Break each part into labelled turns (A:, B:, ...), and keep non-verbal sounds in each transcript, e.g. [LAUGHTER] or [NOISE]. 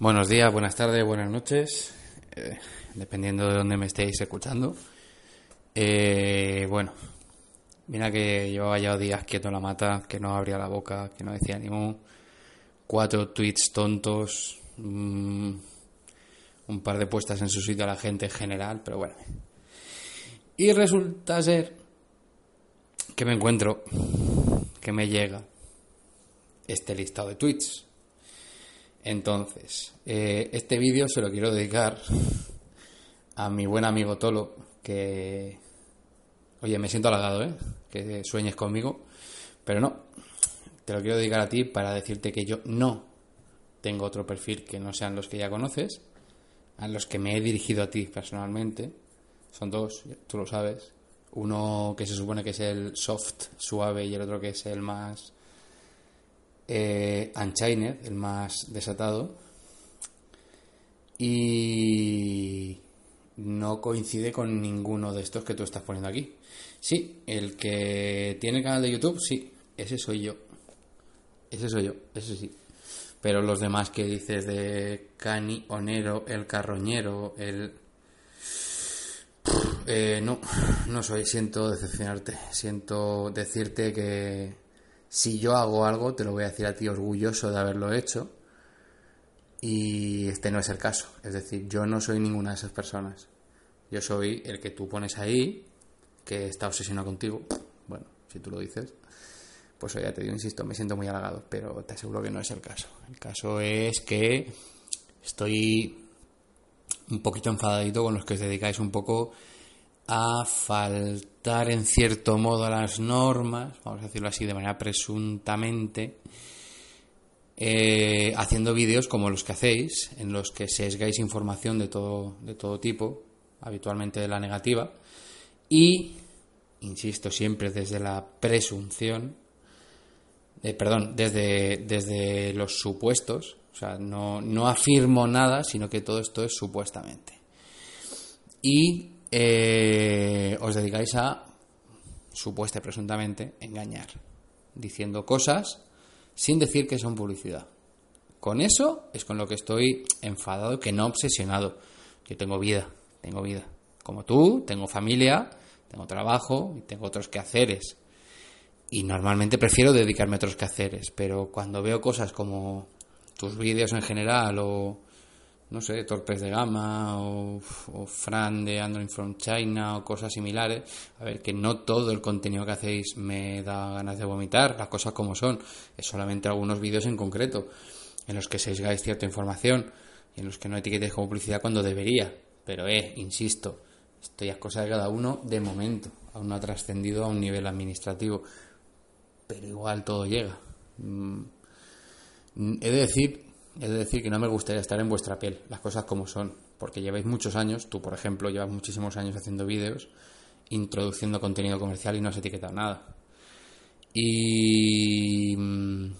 A: Buenos días, buenas tardes, buenas noches, eh, dependiendo de dónde me estéis escuchando. Eh, bueno, mira que llevaba ya días quieto la mata, que no abría la boca, que no decía ni cuatro tweets tontos, mm, un par de puestas en su sitio a la gente en general, pero bueno. Y resulta ser que me encuentro, que me llega este listado de tweets entonces, eh, este vídeo se lo quiero dedicar a mi buen amigo Tolo, que, oye, me siento halagado, ¿eh? Que sueñes conmigo, pero no, te lo quiero dedicar a ti para decirte que yo no tengo otro perfil que no sean los que ya conoces, a los que me he dirigido a ti personalmente. Son dos, tú lo sabes. Uno que se supone que es el soft, suave, y el otro que es el más eh, el más desatado, y no coincide con ninguno de estos que tú estás poniendo aquí. Sí, el que tiene canal de YouTube, sí, ese soy yo. Ese soy yo, ese sí. Pero los demás que dices de Cani, Onero, el Carroñero, el... Eh, no, no soy, siento decepcionarte, siento decirte que si yo hago algo, te lo voy a decir a ti orgulloso de haberlo hecho. Y este no es el caso. Es decir, yo no soy ninguna de esas personas. Yo soy el que tú pones ahí, que está obsesionado contigo. Bueno, si tú lo dices, pues ya te digo, insisto, me siento muy halagado, pero te aseguro que no es el caso. El caso es que estoy un poquito enfadadito con los que os dedicáis un poco a faltar en cierto modo a las normas, vamos a decirlo así de manera presuntamente, eh, haciendo vídeos como los que hacéis, en los que sesgáis información de todo, de todo tipo, habitualmente de la negativa, y, insisto siempre desde la presunción, eh, perdón, desde, desde los supuestos, o sea, no, no afirmo nada, sino que todo esto es supuestamente. Y eh, os dedicáis a, supuesta presuntamente, engañar, diciendo cosas sin decir que son publicidad. Con eso es con lo que estoy enfadado, que no obsesionado. Yo tengo vida, tengo vida. Como tú, tengo familia, tengo trabajo y tengo otros quehaceres. Y normalmente prefiero dedicarme a otros quehaceres, pero cuando veo cosas como tus vídeos en general o no sé, Torpes de Gama o, Fran de Android from China o cosas similares. A ver, que no todo el contenido que hacéis me da ganas de vomitar, las cosas como son. Es solamente algunos vídeos en concreto en los que sesgáis cierta información y en los que no etiquetéis como publicidad cuando debería. Pero, eh, insisto, esto ya es cosa de cada uno de momento. Aún no ha trascendido a un nivel administrativo. Pero igual todo llega. Mm, he de decir es decir que no me gustaría estar en vuestra piel, las cosas como son, porque lleváis muchos años, tú por ejemplo llevas muchísimos años haciendo vídeos, introduciendo contenido comercial y no has etiquetado nada. Y mm,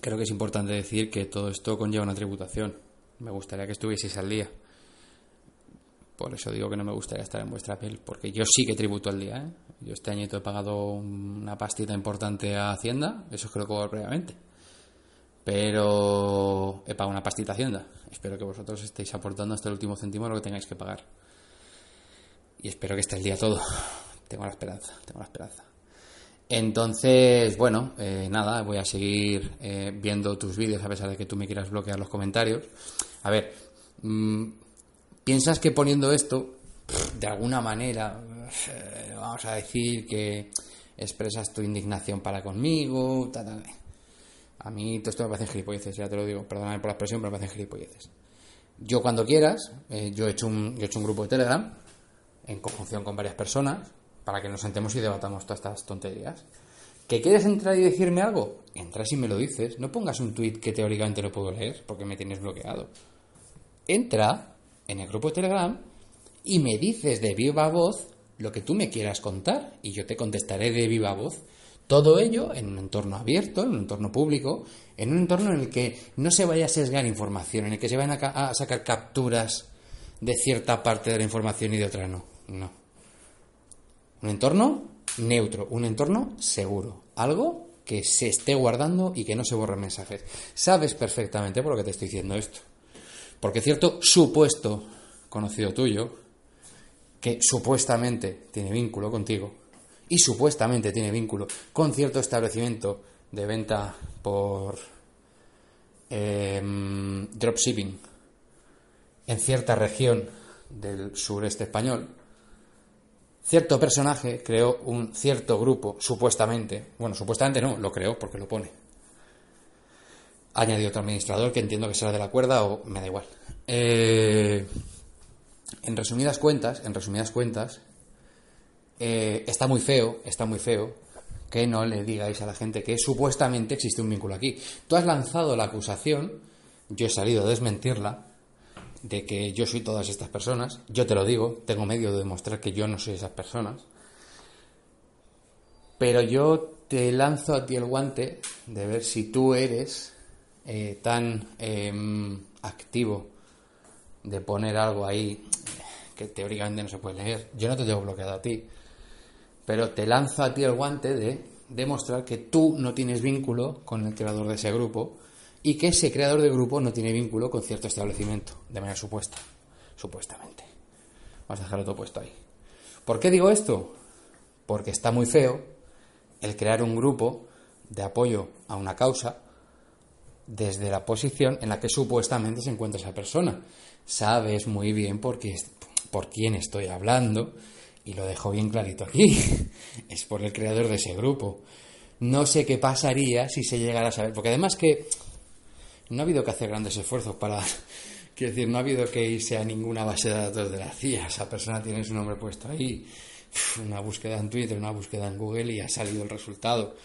A: creo que es importante decir que todo esto conlleva una tributación. Me gustaría que estuvieseis al día. Por eso digo que no me gustaría estar en vuestra piel, porque yo sí que tributo al día. ¿eh? Yo este añito he pagado una pastita importante a Hacienda, eso es que lo previamente pero he pagado una pastita Hacienda. Espero que vosotros estéis aportando hasta el último céntimo lo que tengáis que pagar. Y espero que esté el día todo. Tengo la esperanza, tengo la esperanza. Entonces, bueno, eh, nada, voy a seguir eh, viendo tus vídeos a pesar de que tú me quieras bloquear los comentarios. A ver, mm, ¿piensas que poniendo esto, de alguna manera, eh, vamos a decir que expresas tu indignación para conmigo? A mí todo esto me parece gilipolleces, ya te lo digo, perdóname por la expresión, pero me parece gilipolleces. Yo cuando quieras, eh, yo, he hecho un, grupo de Telegram en conjunción con varias personas para que nos sentemos y debatamos todas estas tonterías. ¿Que quieres entrar y decirme algo? Entras y me lo dices. No pongas un tweet que teóricamente no puedo leer porque me tienes bloqueado. Entra en el grupo de Telegram y me dices de viva voz lo que tú me quieras contar y yo te contestaré de viva voz todo ello en un entorno abierto, en un entorno público, en un entorno en el que no se vaya a sesgar información, en el que se vayan a, sacar capturas de cierta parte de la información y de otra no. No. Un entorno neutro, un entorno seguro. Algo que se esté guardando y que no se borren mensajes. Sabes perfectamente por lo que te estoy diciendo esto. Porque cierto supuesto conocido tuyo, que supuestamente tiene vínculo contigo, y supuestamente tiene vínculo con cierto establecimiento de venta por em, dropshipping en cierta región del sureste español, cierto personaje creó un cierto grupo, supuestamente, bueno, supuestamente no, lo creó porque lo pone. Añadió otro administrador que entiendo que será de la cuerda o me da igual. Eh, en resumidas cuentas, en resumidas cuentas, eh, está muy feo, está muy feo que no le digáis a la gente que supuestamente existe un vínculo aquí. Tú has lanzado la acusación, yo he salido a desmentirla, de que yo soy todas estas personas, yo te lo digo, tengo medio de demostrar que yo no soy esas personas, pero yo te lanzo a ti el guante de ver si tú eres eh, tan em, activo de poner algo ahí que teóricamente no se puede leer. Yo no te tengo bloqueado a ti, pero te lanzo a ti el guante de demostrar que tú no tienes vínculo con el creador de ese grupo y que ese creador de grupo no tiene vínculo con cierto establecimiento, de manera supuesta, supuestamente. Vamos a dejarlo todo puesto ahí. ¿Por qué digo esto? Porque está muy feo el crear un grupo de apoyo a una causa desde la posición en la que supuestamente se encuentra esa persona. Sabes muy bien por, qué, por quién estoy hablando y lo dejo bien clarito aquí. [LAUGHS] es por el creador de ese grupo. No sé qué pasaría si se llegara a saber, porque además que no ha habido que hacer grandes esfuerzos para... [LAUGHS] Quiero decir, no ha habido que irse a ninguna base de datos de la CIA. Esa persona tiene su nombre puesto ahí. Una búsqueda en Twitter, una búsqueda en Google y ha salido el resultado.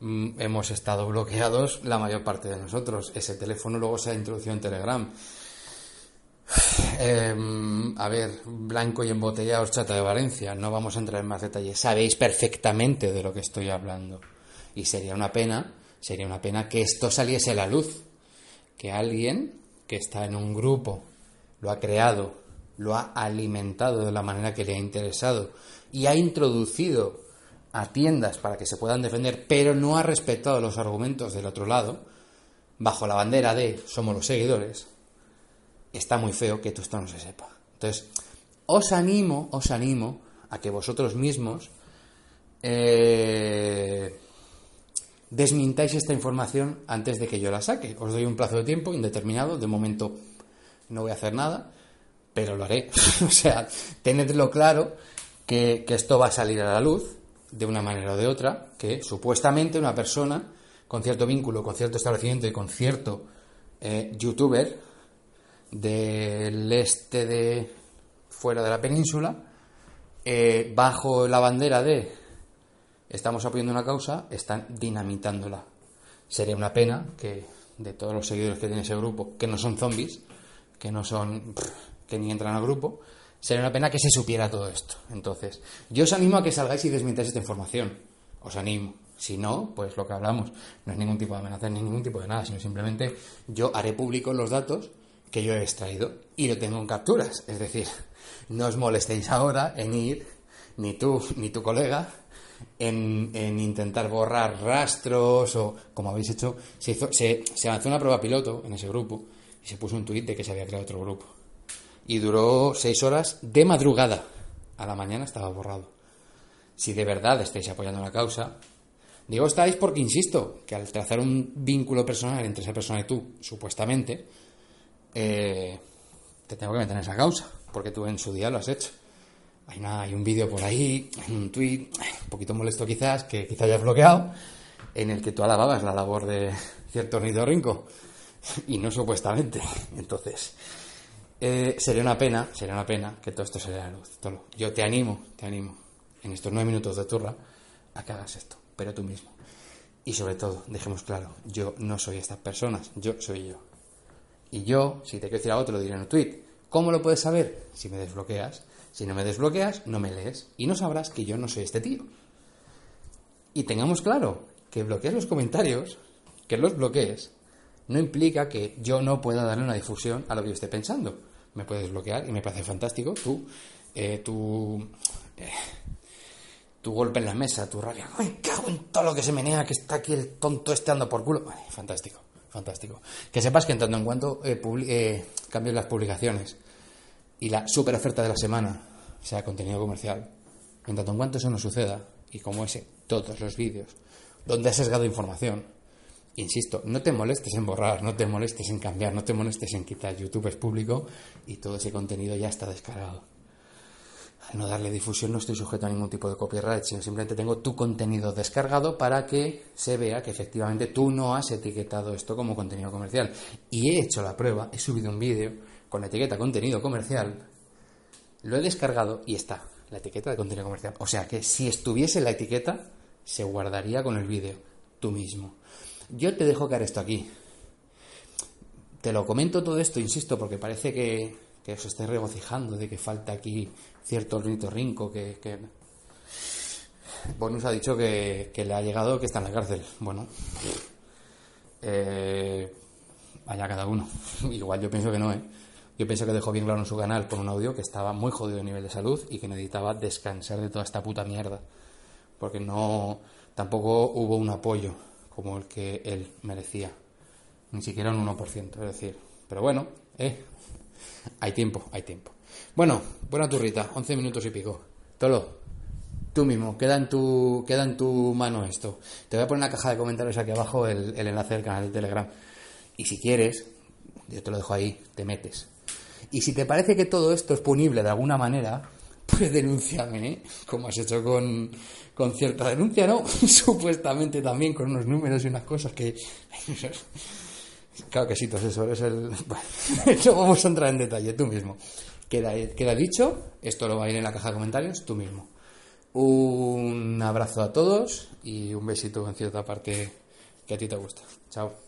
A: Mm, hemos estado bloqueados la mayor parte de nosotros. Ese teléfono luego se ha introducido en Telegram. Em, a ver, blanco y embotellado chata de Valencia. No vamos a entrar en más detalles. Sabéis perfectamente de lo que estoy hablando. Y sería una pena, sería una pena que esto saliese a la luz. Que alguien que está en un grupo lo ha creado, lo ha alimentado de la manera que le ha interesado y ha introducido a tiendas para que se puedan defender, pero no ha respetado los argumentos del otro lado, bajo la bandera de somos los seguidores, está muy feo que esto no se sepa. Entonces, os animo, os animo a que vosotros mismos eh, desmintáis esta información antes de que yo la saque. Os doy un plazo de tiempo indeterminado, de momento no voy a hacer nada, pero lo haré. [LAUGHS] o sea, tenedlo claro que esto va a salir a la luz de una manera o de otra, que supuestamente una persona con cierto vínculo, con cierto establecimiento y con cierto eh, youtuber del este de fuera de la península, eh, bajo la bandera de estamos apoyando una causa, están dinamitándola. Sería una pena que de todos los seguidores que tiene ese grupo, que no son zombies, que no son que ni entran al grupo, sería una pena que se supiera todo esto. Entonces, yo os animo a que salgáis y desmintáis esta información. Os animo. Si no, pues lo que hablamos no es ningún tipo de amenaza ni ningún tipo de nada, sino simplemente yo haré público los datos que yo he extraído y lo tengo en capturas. Es decir, [LAUGHS] no os molestéis ahora en ir, ni tú ni tu colega, en, intentar borrar rastros o, como habéis hecho, se, hizo, se, se lanzó una prueba piloto en ese grupo y se puso un tuit de que se había creado otro grupo y duró seis horas de madrugada. A la mañana estaba borrado. Si de verdad estáis apoyando la causa, digo estáis porque insisto que al trazar un vínculo personal entre esa persona y tú, supuestamente, eh, te tengo que meter en esa causa, porque tú en su día lo has hecho. Hay, hay un vídeo por ahí, un tweet, un poquito molesto quizás, que quizás hayas bloqueado, en el que tú alababas la labor de cierto rinco y no supuestamente. Entonces, eh, sería una pena, sería una pena que todo esto se la luz. Yo te animo, te animo, en estos nueve minutos de turra, a que hagas esto, pero tú mismo. Y sobre todo, dejemos claro, yo no soy estas personas, yo soy yo. Y yo, si te quiero decir algo, te lo diré en un tweet. ¿Cómo lo puedes saber? Si me desbloqueas. Si no me desbloqueas, no me lees. Y no sabrás que yo no soy este tío. Y tengamos claro que bloquees los comentarios, que los bloquees, no implica que yo no pueda darle una difusión a lo que yo esté pensando. Me puedes bloquear y me parece fantástico. Tú, eh, tú, eh, tu golpe en la mesa, tu rabia, ¡ay, cago en todo lo que se menea, que está aquí el tonto este ando por culo! fantástico, fantástico. Que sepas que en tanto en cuanto eh, eh las publicaciones y la super oferta de la semana sea contenido comercial, en tanto en cuanto eso no suceda, y como ese, todos los vídeos, donde has sesgado información, insisto, no te molestes en borrar, no te molestes en cambiar, no te molestes en quitar, YouTube es público y todo ese contenido ya está descargado al no darle difusión no estoy sujeto a ningún tipo de copyright, sino simplemente tengo tu contenido descargado para que se vea que efectivamente tú no has etiquetado esto como contenido comercial. Y he hecho la prueba, he subido un vídeo con la etiqueta contenido comercial, lo he descargado y está la etiqueta de contenido comercial. O sea que si estuviese la etiqueta, se guardaría con el vídeo, tú mismo. Yo te dejo caer esto aquí. Te lo comento todo esto, insisto, porque parece que, que os estáis regocijando de que falta aquí cierto rinco que, que... Bonus ha dicho que, le ha llegado que está en la cárcel. Bueno, eh, allá cada uno. [LAUGHS] Igual yo pienso que no, ¿eh? Yo pienso que dejó bien claro en su canal con un audio que estaba muy jodido a nivel de salud y que necesitaba descansar de toda esta puta mierda. Porque no. Tampoco hubo un apoyo como el que él merecía. Ni siquiera un 1%. Es decir, pero bueno, eh, hay tiempo, hay tiempo. Bueno, buena turrita, 11 minutos y pico. Tolo, tú mismo, queda en tu, queda en tu mano esto. Te voy a poner en la caja de comentarios aquí abajo el, enlace del canal de Telegram. Y si quieres, yo te lo dejo ahí, te metes. Y si te parece que todo esto es punible de alguna manera, [LAUGHS] pues denúnciame, ¿eh? Como has hecho con, con cierta denuncia, ¿no? [LAUGHS] Supuestamente también con unos números y unas cosas que... [LAUGHS] Claro que sí, eso es el... [LAUGHS] No [LAUGHS] vamos a entrar en detalle, tú mismo. Queda, queda dicho, esto lo va a ir en la caja de comentarios, tú mismo. Un abrazo a todos y un besito en cierta parte que a ti te gusta. Chao.